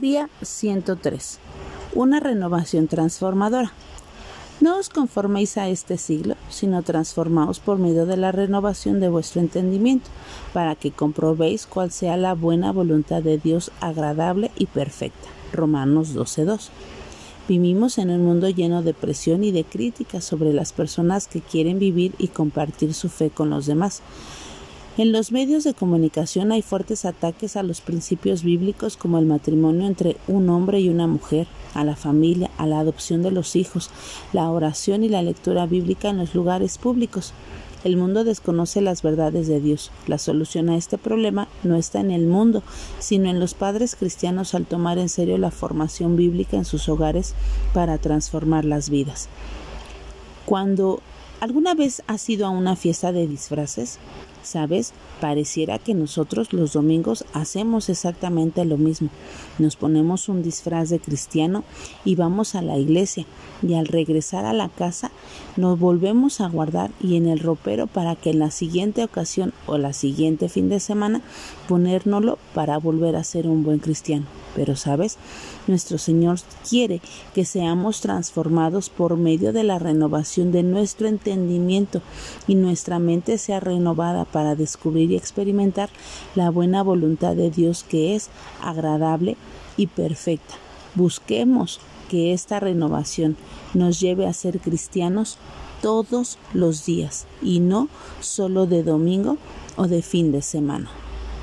Día 103. Una renovación transformadora. No os conforméis a este siglo, sino transformaos por medio de la renovación de vuestro entendimiento, para que comprobéis cuál sea la buena voluntad de Dios agradable y perfecta. Romanos 12.2. Vivimos en un mundo lleno de presión y de críticas sobre las personas que quieren vivir y compartir su fe con los demás. En los medios de comunicación hay fuertes ataques a los principios bíblicos como el matrimonio entre un hombre y una mujer, a la familia, a la adopción de los hijos, la oración y la lectura bíblica en los lugares públicos. El mundo desconoce las verdades de Dios. La solución a este problema no está en el mundo, sino en los padres cristianos al tomar en serio la formación bíblica en sus hogares para transformar las vidas. Cuando alguna vez has ido a una fiesta de disfraces, ¿Sabes? Pareciera que nosotros los domingos hacemos exactamente lo mismo. Nos ponemos un disfraz de cristiano y vamos a la iglesia y al regresar a la casa nos volvemos a guardar y en el ropero para que en la siguiente ocasión o la siguiente fin de semana ponérnoslo para volver a ser un buen cristiano. Pero sabes, nuestro Señor quiere que seamos transformados por medio de la renovación de nuestro entendimiento y nuestra mente sea renovada para descubrir y experimentar la buena voluntad de Dios que es agradable y perfecta. Busquemos que esta renovación nos lleve a ser cristianos todos los días y no solo de domingo o de fin de semana.